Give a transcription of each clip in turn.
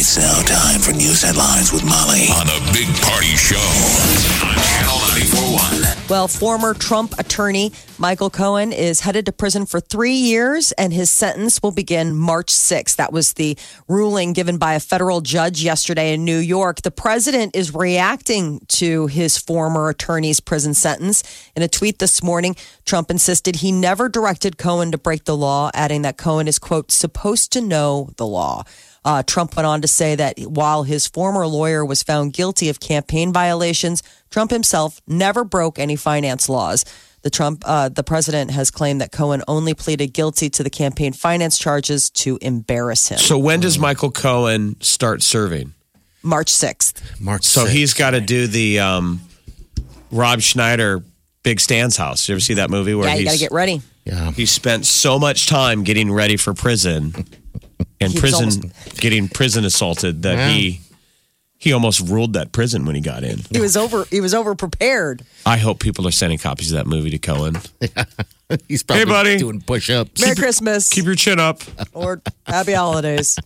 It's now time for news headlines with Molly on the Big Party Show on Channel 941. Well, former Trump attorney Michael Cohen is headed to prison for three years, and his sentence will begin March 6th. That was the ruling given by a federal judge yesterday in New York. The president is reacting to his former attorney's prison sentence. In a tweet this morning, Trump insisted he never directed Cohen to break the law, adding that Cohen is, quote, supposed to know the law. Uh, Trump went on to say that while his former lawyer was found guilty of campaign violations, Trump himself never broke any finance laws. The Trump, uh, the president has claimed that Cohen only pleaded guilty to the campaign finance charges to embarrass him. So when does Michael Cohen start serving? March sixth. March. 6th. So he's got to do the um, Rob Schneider Big Stan's house. You ever see that movie where Yeah, you got to get ready. Yeah. he spent so much time getting ready for prison and He was prison getting prison assaulted that Yeah. he he almost ruled that prison when he got in. He was over. He was over prepared. I hope people are sending copies of that movie to Cohen. He's probably buddy. doing push-ups. Merry Christmas Keep your chin up. or Happy Holidays.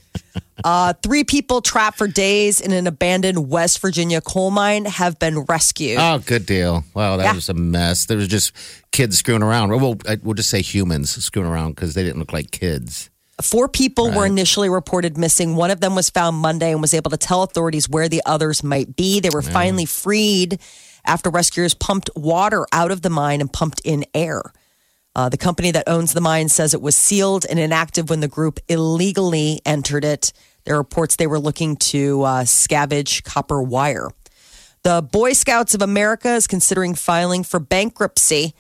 Uh, three people trapped for days in an abandoned West Virginia coal mine have been rescued. Oh, good deal. Wow, that Yeah. was a mess. There was just kids screwing around. Well, I- we'll just say humans screwing around because they didn't look like kids. Four people were initially reported missing. One of them was found Monday and was able to tell authorities where the others might be. They were finally freed after rescuers pumped water out of the mine and pumped in air. Uh, the company that owns the mine says it was sealed and inactive when the group illegally entered it. There are reports they were looking to uh, scavenge copper wire. The Boy Scouts of America is considering filing for bankruptcy.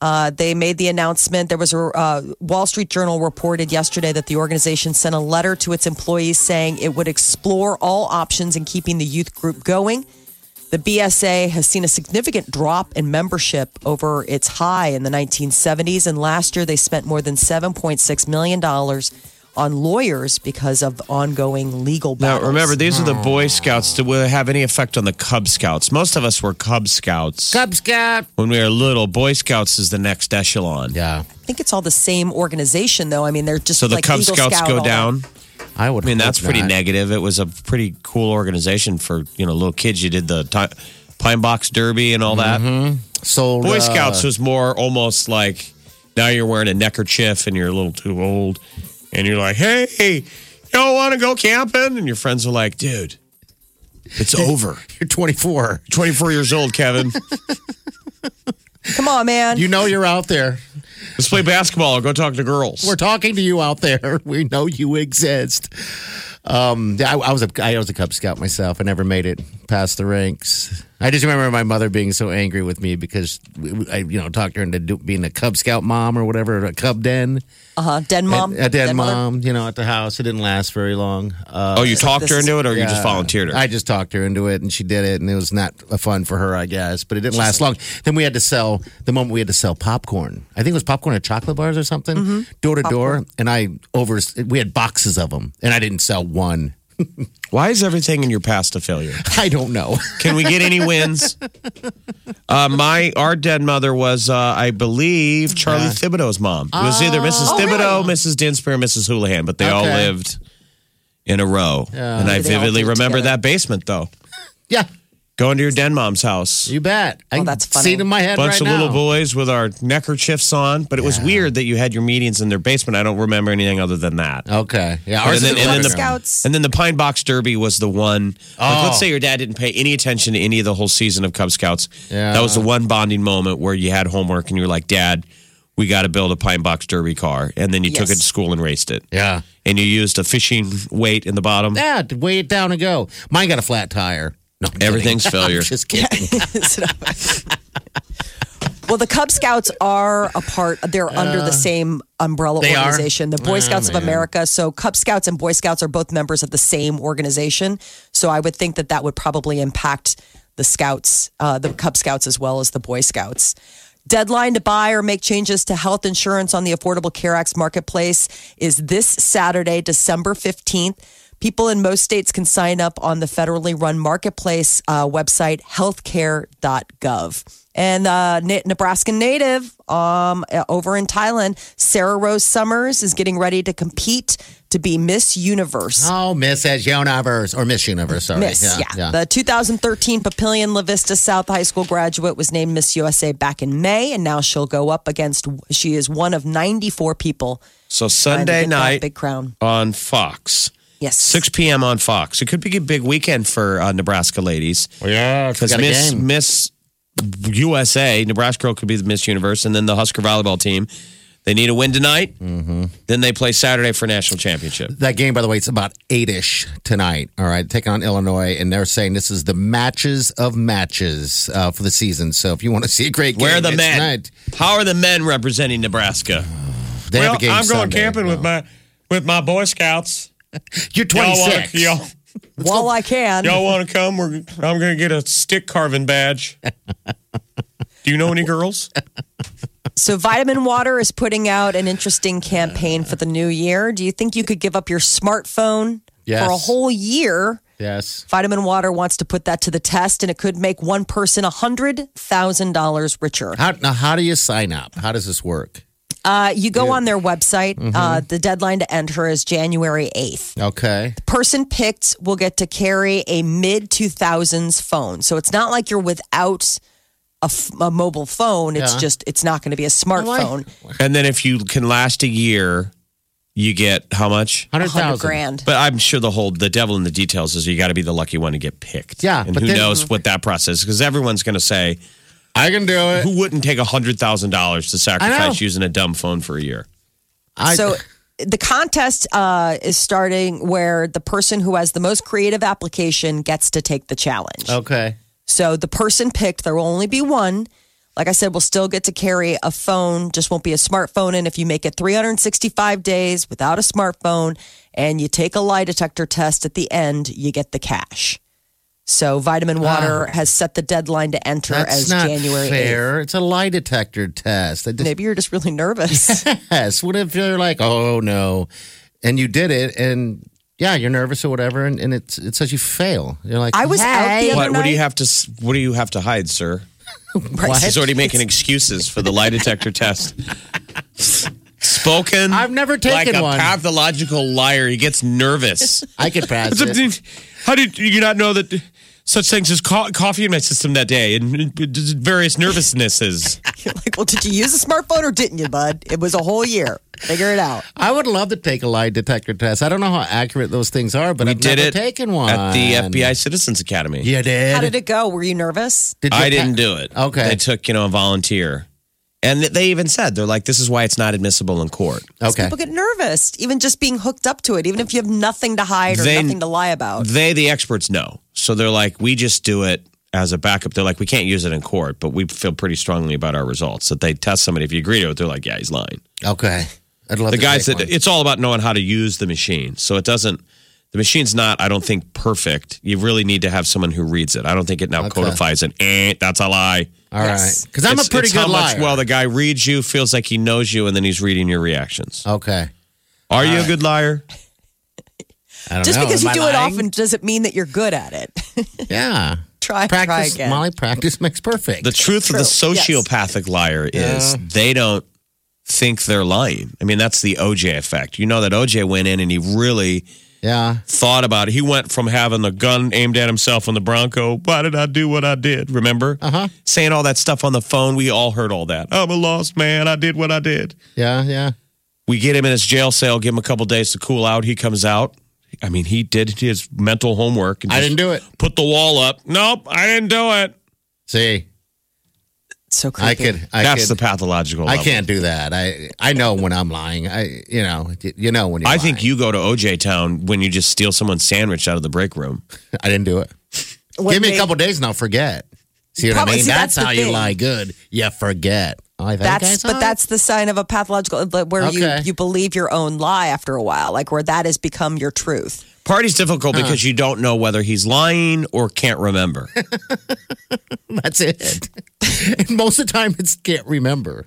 Uh, they made the announcement. There was a uh, Wall Street Journal reported yesterday that the organization sent a letter to its employees saying it would explore all options in keeping the youth group going. The BSA has seen a significant drop in membership over its high in the 1970s, and last year they spent more than 7.6 million dollars on lawyers because of ongoing legal battles. Now, remember, these are the Boy Scouts. Do it have any effect on the Cub Scouts? Most of us were Cub Scouts Cub Scout. when we were little. Boy Scouts is the next echelon. Yeah, I think it's all the same organization, though. I mean, they're just So the like Cub Eagle Scouts Scout, go down. I would. I mean, that's pretty not. negative. It was a pretty cool organization for you know little kids. You did the ti Pine Box Derby and all that. So Boy uh, Scouts was more almost like now you're wearing a neckerchief and you're a little too old, and you're like, hey, you don't want to go camping? And your friends are like, dude, it's over. You're 24. 24 years old, Kevin. Come on, man. You know you're out there. Let's play basketball or go talk to girls. We're talking to you out there. We know you exist. Um, I, I was a I was a Cub Scout myself. I never made it past the ranks. I just remember my mother being so angry with me because I, you know, talked her into do, being a Cub Scout mom or whatever, a Cub Den, uh huh. Den mom. a, a den mother? mom. You know, at the house. It didn't last very long. Uh, oh, you talked her into it or you just volunteered her? I just talked her into it, and she did it, and it was not fun for her, I guess. But it didn't last long. Then we had to sell the moment we had to sell popcorn. I think it was popcorn at chocolate bars or something, Mm-hmm. door to door. And I over we had boxes of them, and I didn't sell one. Why is everything in your past a failure? I don't know. Can we get any wins? Uh, my our dead mother was, uh, I believe, Charlie Thibodeau's mom. It was either Mrs. Oh, Thibodeau, Mrs. Dinsper, or Mrs. Houlihan, but they all Okay. lived in a row. And I they all vividly did remember together. that basement, though. yeah, Going to your den mom's house. you bet. I Oh, can that's funny. see it in my head bunch right of now. little boys with our neckerchiefs on, but it was weird that you had your meetings in their basement. I don't remember anything other than that. Okay, yeah. And ours then, is and, then the, living. Scouts. and then the Pine Box Derby was the one. Like, Oh. let's say your dad didn't pay any attention to any of the whole season of Cub Scouts. Yeah. That was the one bonding moment where you had homework and you were like, Dad, we got to build a Pine Box Derby car. And then you took Yes. it to school and raced it. Yeah, And you used a fishing weight in the bottom. yeah. to Weigh it down and go. Mine got a flat tire. No, I'm kidding. Everything's failure. I'm just kidding. Well, the Cub Scouts are a part, they're under the same umbrella They are? organization, the Boy Oh, Scouts of man. America. So, Cub Scouts and Boy Scouts are both members of the same organization. So, I would think that that would probably impact the Scouts, uh, the Cub Scouts, as well as the Boy Scouts. Deadline to buy or make changes to health insurance on the Affordable Care Act's marketplace is this Saturday, December 15th. People in most states can sign up on the federally run marketplace uh, website, healthcare.gov. And uh, Na- Nebraska native um, uh, over in Thailand, Sarah Rose Summers is getting ready to compete to be Miss Universe. Oh, Mrs. Universe or Miss Universe. Sorry. Miss, yeah. The 2013 Papillion La Vista South High School graduate was named Miss USA back in May, and now she'll go up against. She is one of 94 people. So Sunday night big crown. on Fox. Yes, 6 p.m. on Fox. It could be a big weekend for uh, Nebraska ladies. Well, yeah, Because Miss game. Miss USA, Nebraska girl could be the Miss Universe, and then the Husker volleyball team. They need a win tonight. Mm-hmm. Then they play Saturday for national championship. That game, by the way, it's about eight ish tonight. All right, taking on Illinois, and they're saying this is the matches of matches uh, for the season. So if you want to see a great game, Where are the it's men? tonight. How are the men representing Nebraska? They have a game Sunday. my with my Boy Scouts. You're 26. y'all, well, I can. y'all want to come? We're, I'm going to get a stick carving badge. Do you know any girls? So, Vitamin Water is putting out an interesting campaign for the new year. Do you think you could give up your smartphone Yes. for a whole year? Yes. Vitamin Water wants to put that to the test, and it could make one person $100,000 richer. How, now, how do you sign up? How does this work? Uh, you go on their website. Uh, the deadline to enter is January 8th. Okay. Person picked will get to carry a mid 2000s phone. So it's not like you're without a, f- a mobile phone. It's Yeah. just, it's not going to be a smartphone. And then if you can last a year, you get how much? 100,000. 100 grand. But I'm sure the whole the devil in the details is you got to be the lucky one to get picked. Yeah, and but who then- knows what that process? Because everyone's going to say, I can do it. who wouldn't take hundred thousand dollars to sacrifice using a dumb phone for a year? I, so the contest uh, is starting where the person who has the most creative application gets to take the challenge. okay. So the person picked, there will only be one. Like I said, we'll still get to carry a phone, just won't be a smartphone. And if you make it 365 days without a smartphone and you take a lie detector test at the end, you get the cash. So Vitamin ah. Water has set the deadline to enter That's as not January 8th. fair. It's a lie detector test. Just- Maybe you're just really nervous. yes. What if you're like, oh no, and you did it, and yeah, you're nervous or whatever, and, and it it says you fail. You're like, I was out the "Hey." other What, what do you have to What do you have to hide, sir? What? He's already making excuses for the lie detector test. Spoken. I've never like taken a one. pathological liar. He gets nervous. I could pass it. How did you not know that such things as co- coffee in my system that day and various nervousnesses? You're like, well, did you use a smartphone or didn't you, bud? It was a whole year. Figure it out. I would love to take a lie detector test. I don't know how accurate those things are, but We I've did never it taken one at the FBI Citizens Academy. You did. How did it go? Were you nervous? Did you I pa- didn't do it. Okay. I took, you know, a volunteer. And they even said, they're like, this is why it's not admissible in court. Okay. People get nervous, even just being hooked up to it, even if you have nothing to hide or They- nothing to lie about. They, the experts, know. So they're like, we just do it as a backup. They're like, we can't use it in court, but we feel pretty strongly about our results. That they test somebody. If you agree to it, they're like, yeah, he's lying. Okay. I'd love The to guys take that one. it's all about knowing how to use the machine. So it doesn't, the machine's not, I don't think, perfect. You really need to have someone who reads it. I don't think it now Okay. codifies it. Eh, that's a lie. All right. Yes. Because I'm It's- a pretty it's good how much liar. well the guy reads you, feels like he knows you, and then he's reading your reactions. okay. Are you a good liar? I don't Just know. because you I do it often doesn't mean that you're good at it. Yeah. try, try Practice, again. Molly, practice makes perfect. The truth of the True. Yes. sociopathic liar is they don't think they're lying. I mean, that's the OJ effect. You know that OJ went in and he really yeah. thought about it. He went from having the gun aimed at himself on the Bronco. Why did I do what I did? Remember? Uh huh. Saying all that stuff on the phone. We all heard all that. I'm a lost man. I did what I did. Yeah. Yeah. We get him in his jail cell, give him a couple days to cool out. He comes out. I mean, he did his mental homework. And I didn't do it. Put the wall up. Nope, I didn't do it. See, so creepy. I could. I That's could, the pathological. I can't do that. I I know when I'm lying. I you know you know when you're I think you go to OJ Town when you just steal someone's sandwich out of the break room. I didn't do it. What Give me made- a couple days and I'll forget. See what Probably- I mean? see, that's, that's the how you lie good. You forget. Oh, I think That's but that's the sign of a pathological where Okay. you you believe your own lie after a while, like where that has become your truth. Party's difficult because you don't know whether he's lying or can't remember. That's it. and most of the time, it's can't remember.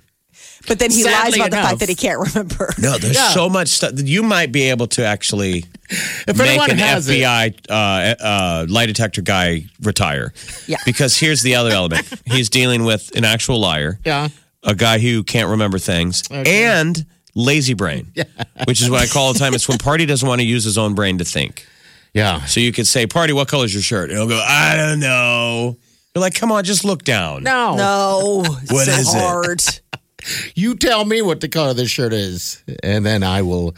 But then he lies Sadly about the enough. fact that he can't remember. No, there's Yeah. so much stuff that you might be able to actually If make anyone an has it, FBI uh, uh, lie detector guy retire. Yeah. Because here's the other element: he's dealing with an actual liar, yeah, a guy who can't remember things, and lazy brain, which is what I call all the time. It's when Party doesn't want to use his own brain to think. yeah. So you could say, "Party, what color's your shirt?" And he'll go, "I don't know." You're like, "Come on, just look down." No, No, What so is it? you tell me what the color of this shirt is, and then I will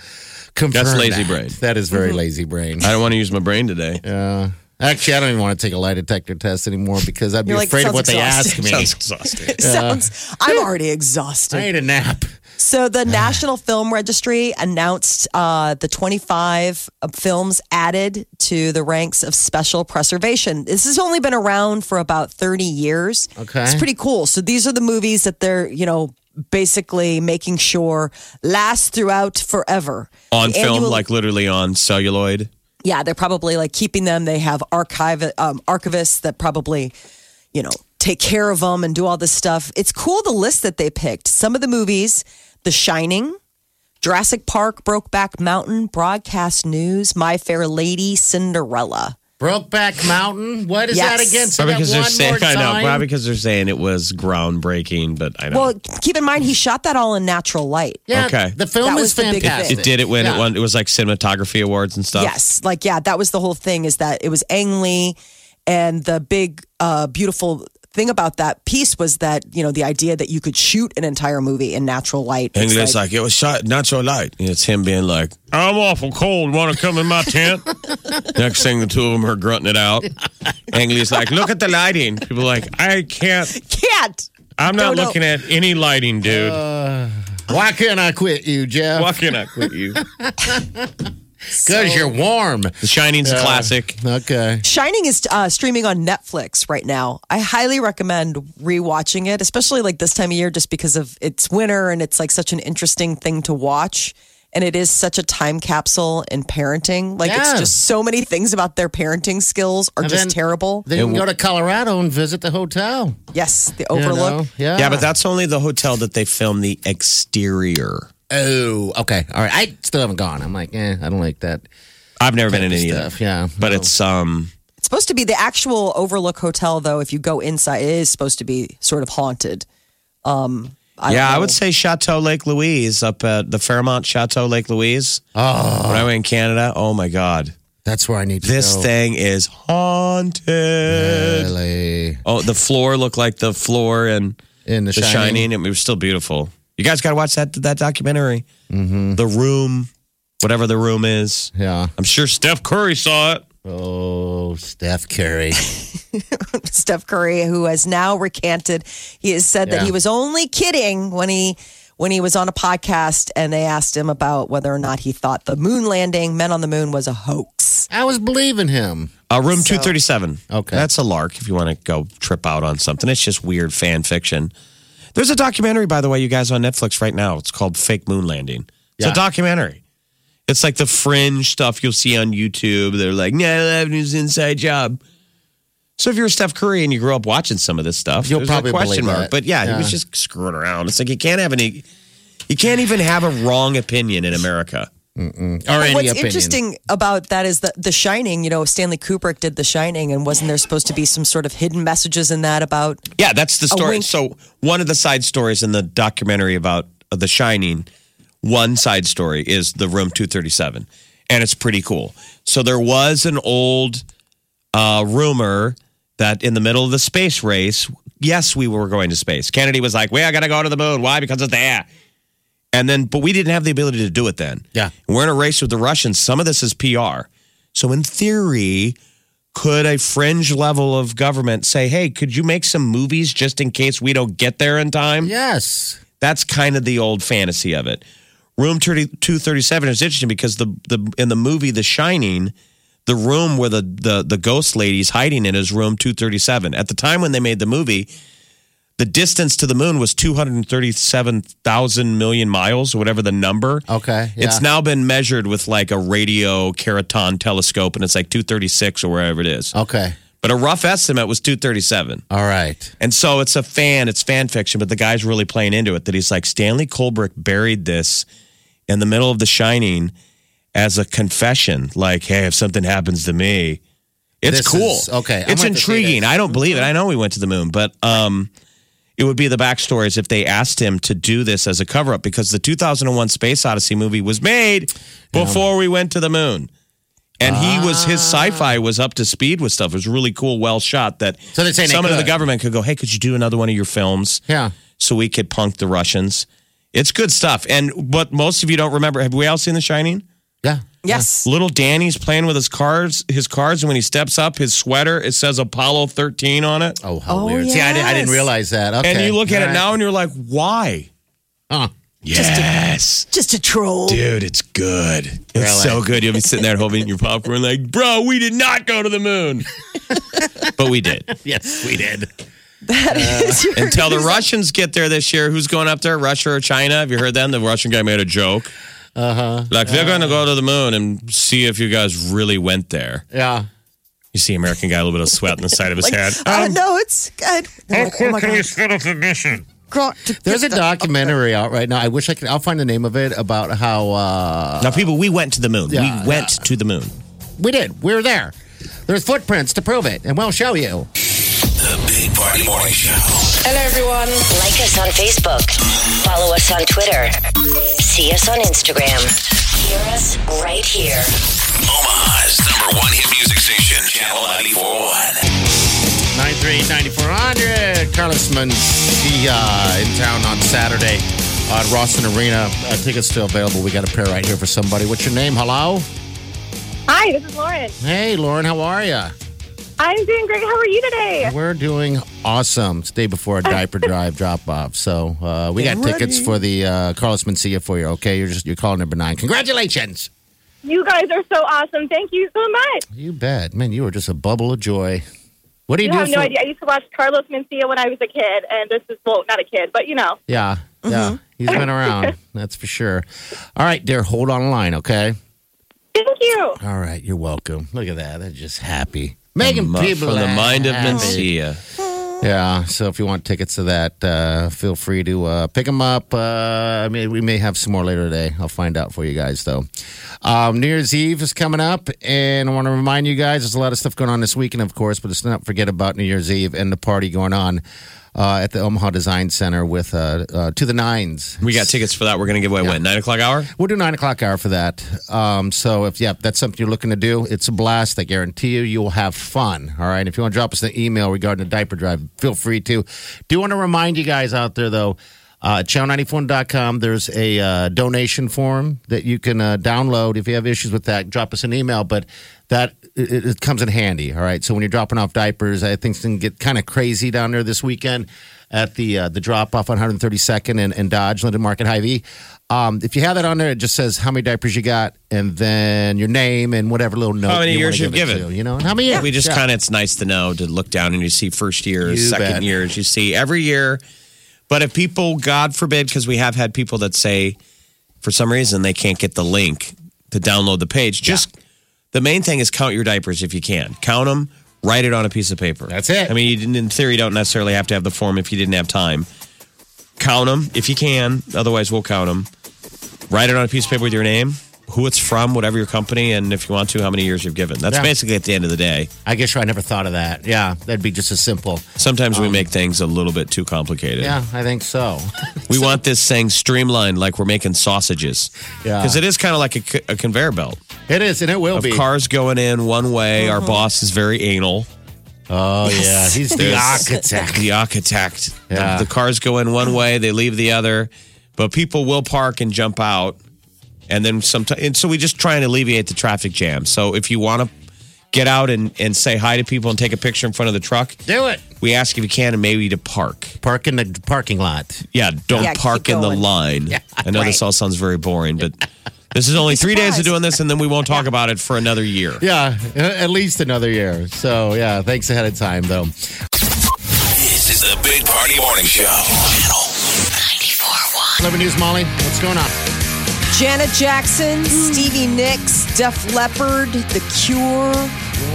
confirm. That's lazy that. brain. That is very mm-hmm. lazy brain. I don't want to use my brain today. Yeah. Actually, I don't even want to take a lie detector test anymore because I'd be You're like, afraid of sounds what they ask exhausting. me. Sounds exhausting. It sounds. I'm already exhausted. I need a nap. So the National Film Registry announced uh, the 25 films added to the ranks of special preservation. This has only been around for about 30 years. Okay. it's pretty cool. So these are the movies that they're you know basically making sure last throughout forever On The film, annual- like literally on celluloid. yeah, they're probably like keeping them. They have archive um, archivists that probably, you know, take care of them and do all this stuff. It's cool the list that they picked. Some of the movies, The Shining, Jurassic Park, Brokeback Mountain, Broadcast News, My Fair Lady, Cinderella. Brokeback Mountain. What is that Yes. again? Say Probably that because they're one saying, more I know, probably because they're saying it was groundbreaking, but I don't. Well, keep in mind he shot that all in natural light. Yeah, Okay. The film That is was the big thing. fantastic. it did it when Yeah. it won. It was like cinematography awards and stuff. Yes, like yeah, that was the whole thing. Is that it was Ang Lee, and the big, uh, beautiful thing about that piece was that you know the idea that you could shoot an entire movie in natural light. And It's it's like, it was shot natural light. And it's him being like, I'm awful cold. Want to come in my tent? Next thing, the two of them are grunting it out. Ang Lee's like, look at the lighting. People are like, I can't. can't. I'm not No, no. looking at any lighting, dude. Uh, Why can't I quit you, Jeff? Why can't I quit you? Because you're warm. The Shining's a classic. Okay. Shining is uh, streaming on Netflix right now. I highly recommend rewatching it, especially like this time of year, just because of it's winter and it's like such an interesting thing to watch. And it is such a time capsule in parenting. Like Yeah. it's just so many things about their parenting skills are And just then- terrible. Then you can go to Colorado and visit the hotel. yes, the you Overlook. know? Yeah. Yeah, but that's only the hotel that they filmed the exterior. Oh, okay. All right. I still haven't gone. I'm like, eh, I don't like that I've never been in any of stuff. that. Yeah. But no. it's um It's supposed to be the actual Overlook Hotel, though. If you go inside, it is supposed to be sort of haunted. Um, I yeah, I would say Chateau Lake Louise up at the Fairmont Chateau Lake Louise. Oh, When I went in Canada, oh my God. that's where I need to This go. thing is haunted. Really. Oh, the floor looked like the floor in In the, The Shining. Shining. It was still beautiful. You guys got to watch that that documentary. Mm-hmm. The Room, whatever the room is. Yeah. I'm sure Steph Curry saw it. Oh, Steph Curry. Steph Curry, who has now recanted. He has said that he was only kidding when he when he was on a podcast and they asked him about whether or not he thought the moon landing, men on the moon, was a hoax. I was believing him. Uh, room So- 237. Okay. That's a lark if you want to go trip out on something. It's just weird fan fiction. There's a documentary, by the way, you guys on Netflix right now. It's called Fake Moon Landing. It's Yeah. a documentary. It's like the fringe stuff you'll see on YouTube. They're like, 9 11 is inside job. So if you're Steph Curry and you grew up watching some of this stuff, You'll probably a question mark. that. But yeah, Yeah. he was just screwing around. It's like you can't have any, you can't even have a wrong opinion in America. Or any What's opinion. interesting about that is that The Shining, you know, Stanley Kubrick did The Shining, and wasn't there supposed to be some sort of hidden messages in that about Yeah, that's the story. So one of the side stories in the documentary about uh, The Shining, one side story is the room 237, and it's pretty cool. So there was an old uh, rumor that in the middle of the space race, yes, we were going to space. Kennedy was like, "We I got to go to the moon. Why? Because it's there." And then, but we didn't have the ability to do it then. Yeah. We're in a race with the Russians. Some of this is PR. So, in theory, could a fringe level of government say, hey, could you make some movies just in case we don't get there in time? Yes. That's kind of the old fantasy of it. Room 30, 237 is interesting because the, the in the movie The Shining, the room where the, the, the ghost lady's hiding in is room 237. At the time when they made the movie, the distance to the moon was 237,000 million miles or whatever the number. Okay, yeah. It's now been measured with like a radio Keraton telescope and it's like 236 or wherever it is. Okay. But a rough estimate was 237. All right. And so it's a fan, it's fan fiction, but the guy's really playing into it that he's like, Stanley Kubrick buried this in the middle of The Shining as a confession. Like, hey, if something happens to me, it's This cool. is- okay, I'm It's gonna have to see intriguing. I don't believe it. I know we went to the moon, but um, it would be the backstories if they asked him to do this as a cover up because the 2001 Space Odyssey movie was made before we went to the moon. And he was his sci-fi was up to speed with stuff. It was really cool, well shot. That So they're saying they someone in the government could go, "Hey, could you do another one of your films?" Yeah. so we could punk the Russians. It's good stuff. And what most of you don't remember, have we all seen The Shining? Yeah. Yes. Little Danny's playing with his cards, his cards, and when he steps up, his sweater it says Apollo 13 on it. Oh, how Oh, weird. See, I, didn't, I didn't yes. realize that. Okay. and you look at All it right. now and you're like, why? Huh. Yes. Just a troll. Dude, it's good. It's Really? so good. You'll be sitting there holding your popcorn, like, bro, we did not go to the moon. but we did. Yes, we did. That uh, is your Until the Russians get there this year, who's going up there? Russia or China? Have you heard them? The Russian guy made a joke. Uh huh. Like they're going to go to the moon and see if you guys really went there. Yeah. You see, American guy, a little bit of sweat on the side of his head. Uh, no, it's good. They're like, oh my God. split up the mission? Girl, to There's a get the- documentary out right now. I wish I could. I'll find the name of it about how uh, Now, people, we went to the moon. Yeah, we went to the moon. we did. We were there. There's footprints to prove it, and we'll show you. The Party Morning Show. Hello, everyone. Like us on Facebook. Follow us on Twitter. See us on Instagram. Hear us right here. Omaha's number one hit music station, Channel 941. 938-9400. Carlos Mencia uh, in town on Saturday at Ralston Arena. Uh, tickets still available. We got a pair right here for somebody. What's your name? Hello? Hi, this is Lauren. Hey, Lauren. How are you? I'm doing great. How are you today? We're doing awesome. It's day before a diaper drive drop off. So uh, we got Get tickets for the uh, Carlos Mencia for you. Okay, you're just you're calling number nine. Congratulations. You guys are so awesome. Thank you so much. You bet, man. You are just a bubble of joy. What do you, You do? have no idea. I used to watch Carlos Mencia when I was a kid, and this is, well, not a kid, but you know. Yeah, yeah. He's been around. That's for sure. All right, dear. Hold on line, okay? Thank you. All right, you're welcome. Look at that. They're just happy. Making From, uh, people from the mind of. Mencia. Yeah. So if you want tickets to that, uh, feel free to uh, pick them up. Uh, I mean, we may have some more later today. I'll find out for you guys, though. Um, New Year's Eve is coming up, and I want to remind you guys there's a lot of stuff going on this weekend, of course, but let's not forget about New Year's Eve and the party going on uh, at the Omaha Design Center with uh, uh, To the Nines. We got tickets for that. We're going to give away, what, 9 o'clock hour? We'll do nine o'clock hour for that. Um, so if yeah, that's something you're looking to do, it's a blast. I guarantee you, you'll have fun. All right. If you want to drop us an email regarding the diaper drive, feel free to. Do want to remind you guys out there though. Uh, channel94.com, there's a uh, donation form that you can uh, download. If you have issues with that, drop us an email. But that it, it comes in handy. All right. So when you're dropping off diapers, I think things can get kind of crazy down there this weekend at the uh, the drop off on 132nd and, and Dodge, Linden Market, Hy-Vee. Um, if you have that on there, it just says how many diapers you got, and then your name and whatever little note. How many you years wanna you've it given. to, you know, and how many years? We just Yeah. kind of, it's nice to know to look down and you see first years, You second bet. years, you see every year. But if people, God forbid, because we have had people that say for some reason they can't get the link to download the page, just the main thing is count your diapers if you can. Count them, write it on a piece of paper. That's it. I mean, you didn't, in theory, you don't necessarily have to have the form if you didn't have time. Count them if you can. Otherwise, we'll count them. Write it on a piece of paper with your name, who it's from, whatever your company, and if you want to, how many years you've given. That's Yeah. basically at the end of the day. I guess I never thought of that. Yeah, that'd be just as simple. Sometimes we um, make things a little bit too complicated. Yeah, I think so. We want this thing streamlined like we're making sausages. Yeah. Because it is kind of like a, a conveyor belt it is, and it will of be. cars going in one way. Our mm-hmm. boss is very anal. oh yeah, he's the architect. The architect. The- Yeah. The, cars go in one way, they leave the other. But people will park and jump out. And then sometimes, and so we just try and alleviate the traffic jam. So if you want to, get out and, and say hi to people and take a picture in front of the truck, Do it. we ask if you can and maybe to park. Park in the parking lot. Yeah, don't Yeah, keep park in the going. line. I know this all sounds very boring, but this is only three days of doing this, and then we won't talk about it for another year. Yeah, at least another year. So yeah, thanks ahead of time though. This is the Big Party Morning Show. Channel 94.1. 11 News, Molly. What's going on? Janet Jackson, Stevie Nicks, Def Leppard, The Cure,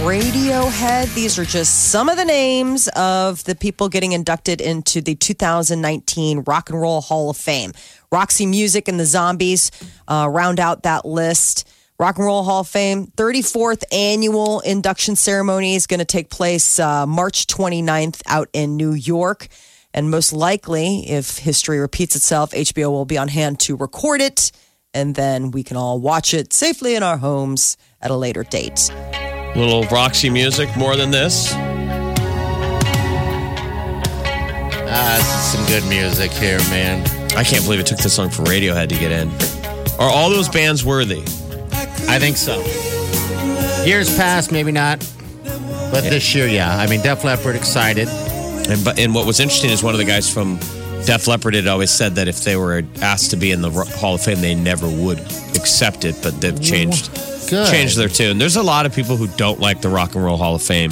Radiohead. These are just some of the names of the people getting inducted into the 2019 Rock and Roll Hall of Fame. Roxy Music and the Zombies uh, round out that list. Rock and Roll Hall of Fame, 34th annual induction ceremony is going to take place uh, March 29th out in New York. And most likely, if history repeats itself, HBO will be on hand to record it, and then we can all watch it safely in our homes at a later date. Little Roxy music, more than this. Ah, this is some good music here, man. I can't believe it took this long for Radiohead to get in. Are all those bands worthy? I think so. Years past, maybe not. But this year, yeah. I mean, Def Leppard excited. And but and what was interesting is one of the guys from Def Leppard had always said that if they were asked to be in the Hall of Fame, they never would accept it. But they've changed Good. changed their tune. There's a lot of people who don't like the Rock and Roll Hall of Fame.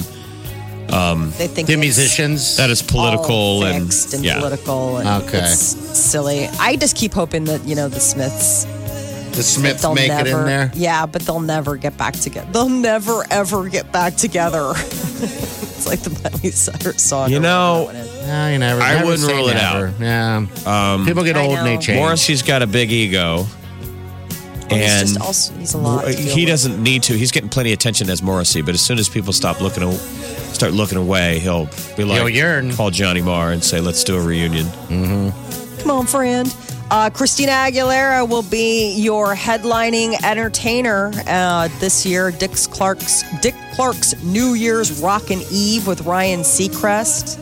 Um, they think The musicians. That is political all and, fixed and yeah. political. And Okay. it's silly. I just keep hoping that you know the Smiths the Smiths they'll make never, it in there. Yeah, but they'll never get back together. They'll never ever get back together. it's like the Miley Cyrus song. You know, whatever that one is. No, you never. I never wouldn't say rule it never. Yeah. Um, people get I old and they know. change. Morrissey's got a big ego. Well, he's and just also he's a lot. to deal he with. doesn't need to. He's getting plenty of attention as Morrissey, but as soon as people stop looking, a- start looking away, he'll be like, He'll yearn. call Johnny Marr and say, "Let's do a reunion." Mm-hmm. Come on, friend. Uh, Christina Aguilera will be your headlining entertainer uh, this year. Dick Clark's Dick Clark's New Year's Rockin' Eve with Ryan Seacrest.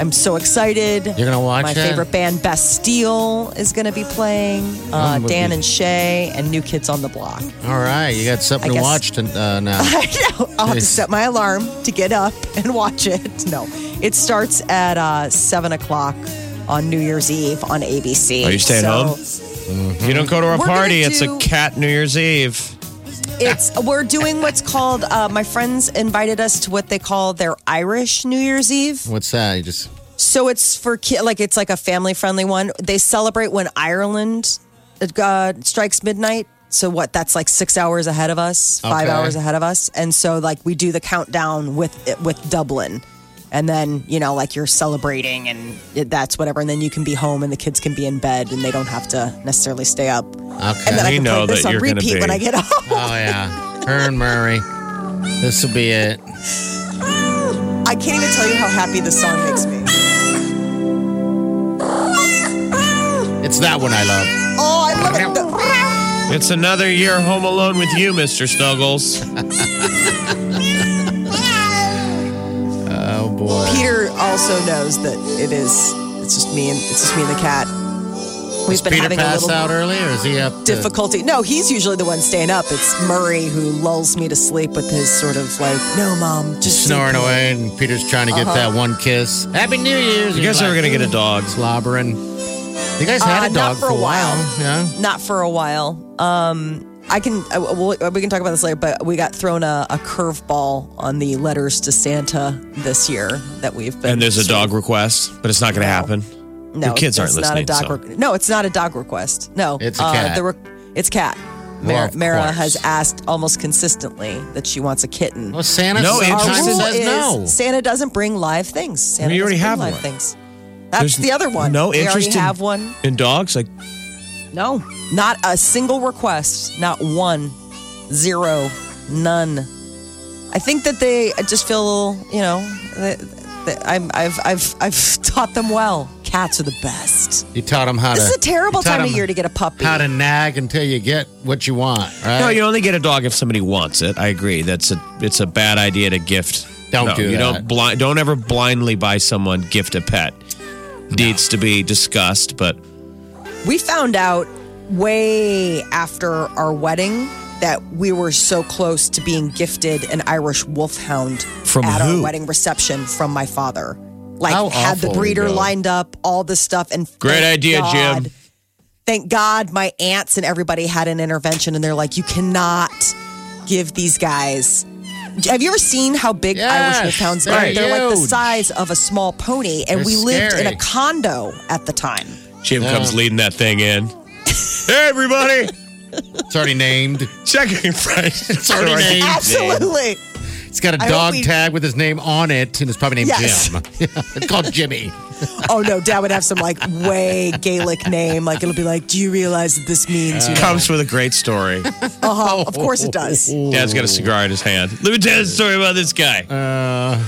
I'm so excited. You're gonna watch My favorite band, Bastille, is going to be playing. Uh, Dan you. and Shay and New Kids on the Block. All right, you got something I to guess- watch to, uh, now. I know. I'll have to set my alarm to get up and watch it. No, it starts at uh, seven o'clock on New Year's Eve on ABC. Are you staying So home? If you don't go to our We're gonna party, it's a cat New Year's Eve. It's we're doing what's called. Uh, my friends invited us to what they call their Irish New Year's Eve. What's that? You just So it's for ki- like it's like a family friendly one. They celebrate when Ireland uh, strikes midnight. So what? That's like six hours ahead of us, five Okay. hours ahead of us, and so like we do the countdown with with Dublin, and then you know like you're celebrating and it- that's whatever, and then you can be home and the kids can be in bed and they don't have to necessarily stay up. okay. And then I can know play this that on you're gonna repeat be- when I get home. oh yeah, Hearn Murray. This will be it. I can't even tell you how happy this song makes me. It's that one I love. Oh, I love it. It's another year home alone with you, Mister Snuggles. also knows that it is. It's just me and it's just me and the cat. We've Is been Peter having a passed little out early, or is he up? to- difficulty. No, he's usually the one staying up. It's Murray who lulls me to sleep with his sort of like, "No, mom, just snoring away, and Peter's trying to get Uh-huh. that one kiss. Happy New Year's. You guys are gonna get a dog. slobbering. You guys had Uh, a not dog for a while. yeah. Not for a while. Um, I can. Uh, we'll, we can talk about this later. But we got thrown a, a curveball on the letters to Santa this year that we've been. And there's a dog request, but it's not going to happen. No, Your kids aren't it's listening. Not a dog so. re- no, it's not a dog request. No, It's a Uh, cat. the re- it's cat. Mara, of Mara has asked almost consistently that she wants a kitten. Well, Santa No, sometimes Our says is no. Santa doesn't bring live things. Santa We already have bring live one. things. That's There's the other one. No we interest already in, have one. in dogs. Like No, not a single request. Not one, zero, None. I think that they just feel, you know, that, that I'm, I've, I've, I've taught them well. Cats are the best. You taught them how This to. This is a terrible time of year to get a puppy. How to nag until you get what you want, right? no, you only get a dog if somebody wants it. I agree. That's a it's a bad idea to gift. Don't no, do you that. don't blind. Don't ever blindly buy someone gift a pet. Needs to be discussed, but We found out way after our wedding that we were so close to being gifted an Irish wolfhound From at who? our wedding reception from my father. Like How had the awful, breeder Joe. lined up, all this stuff, and Great thank idea, God- Jim. Thank God my aunts and everybody had an intervention, and they're like, you cannot give these guys. Have you ever seen how big Yes, Irish wolfhounds they're? They're like the huge. size of a small pony, and They're we lived in scary. a condo at the time. Jim comes leading that thing in. Hey, everybody! It's already named. Second price. It's already named. Absolutely. It's got a I hope dog we- tag with his name on it, and it's probably named Yes. Jim. it's called Jimmy. Oh no, Dad would have some like way Gaelic name. Like it'll be like, do you realize that this means you know? Comes with a great story. Uh-huh, of course it does. Dad's got a cigar in his hand. Let me tell you the story about this guy. Uh,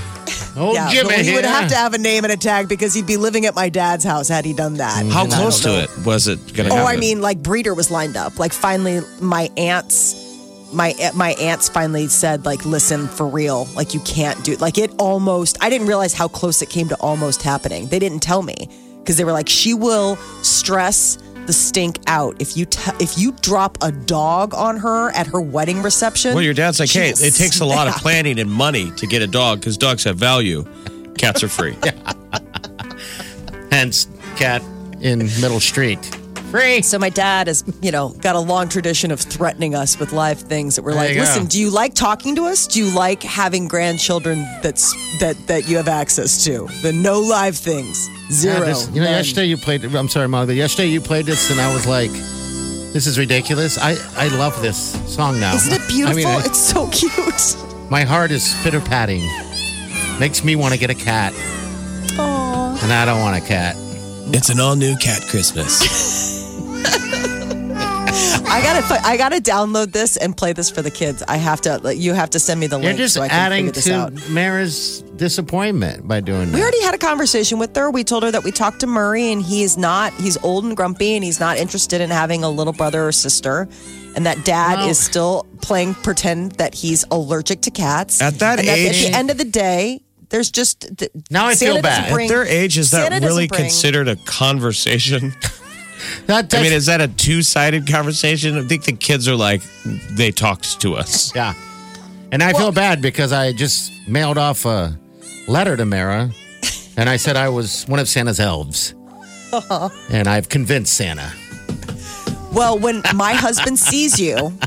old Yeah, Jimmy but he would here. have to have a name and a tag because he'd be living at my dad's house had he done that. How And close to it was it going to Oh, happen? I mean, like breeder was lined up. Like finally, my aunts, my my aunts finally said, like, listen, for real, like you can't do. It. Like it almost. I didn't realize how close it came to almost happening. They didn't tell me because they were like, she will stress the stink out if you te- if you drop a dog on her at her wedding reception. well, your dad's like, hey, it takes a lot of planning and money to get a dog because dogs have value. Cats are free. Hence, cat in Middle Street. Free. So my dad has, you know, got a long tradition of threatening us with live things that we're There like, you go. listen, do you like talking to us? Do you like having grandchildren that's that that you have access to? The no live things. Zero. Yeah, this- you know, None. yesterday you played. I'm sorry, Mom, but yesterday you played this, and I was like, "This is ridiculous." I I love this song now. Isn't it beautiful? I mean, I- it's so cute. my heart is pitter patting. Makes me want to get a cat, Aww. and I don't want a cat. it's an all new cat Christmas. I gotta I gotta download this and play this for the kids. I have to like, you have to send me the You're link just so I can adding figure this to out. Mara's disappointment by doing that. We already had a conversation with her. We told her that we talked to Murray and he is not, he's old and grumpy and he's not interested in having a little brother or sister. And that dad No. is still playing pretend that he's allergic to cats. At that and age- at the end of the day, there's just. th- Now I Santa feel doesn't bad. bring- At their age, is that Santa doesn't really bring- considered a conversation? That, I mean, is that a two sided conversation? I think the kids are like, they talked to us. yeah. And I feel bad because I just mailed off a letter to Mara, and I said I was one of Santa's elves, uh-huh. and I've convinced Santa. Well, when my husband sees you,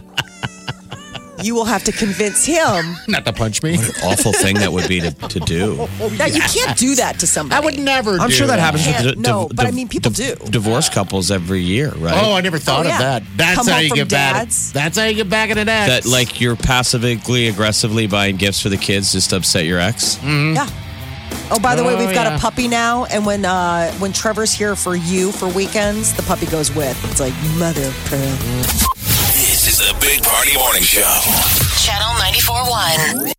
you will have to convince him Not to punch me. What an Awful thing that would be to, to do. that you can't do that to somebody. I would never. I'm do sure that happens with Can't- no, div- but I mean, people div- do. Divorce couples every year, right? Oh, I never thought Oh, of that. That's Come how home you from get back. dad's. That's how you get back at an ex. that like you're passively aggressively buying gifts for the kids just to upset your ex. Yeah. Oh, by the way, Oh, we've got yeah. a puppy now, and when uh, when Trevor's here for you for weekends, the puppy goes with. It's like mother pearl. The Big Party Morning Show. Channel 94.1.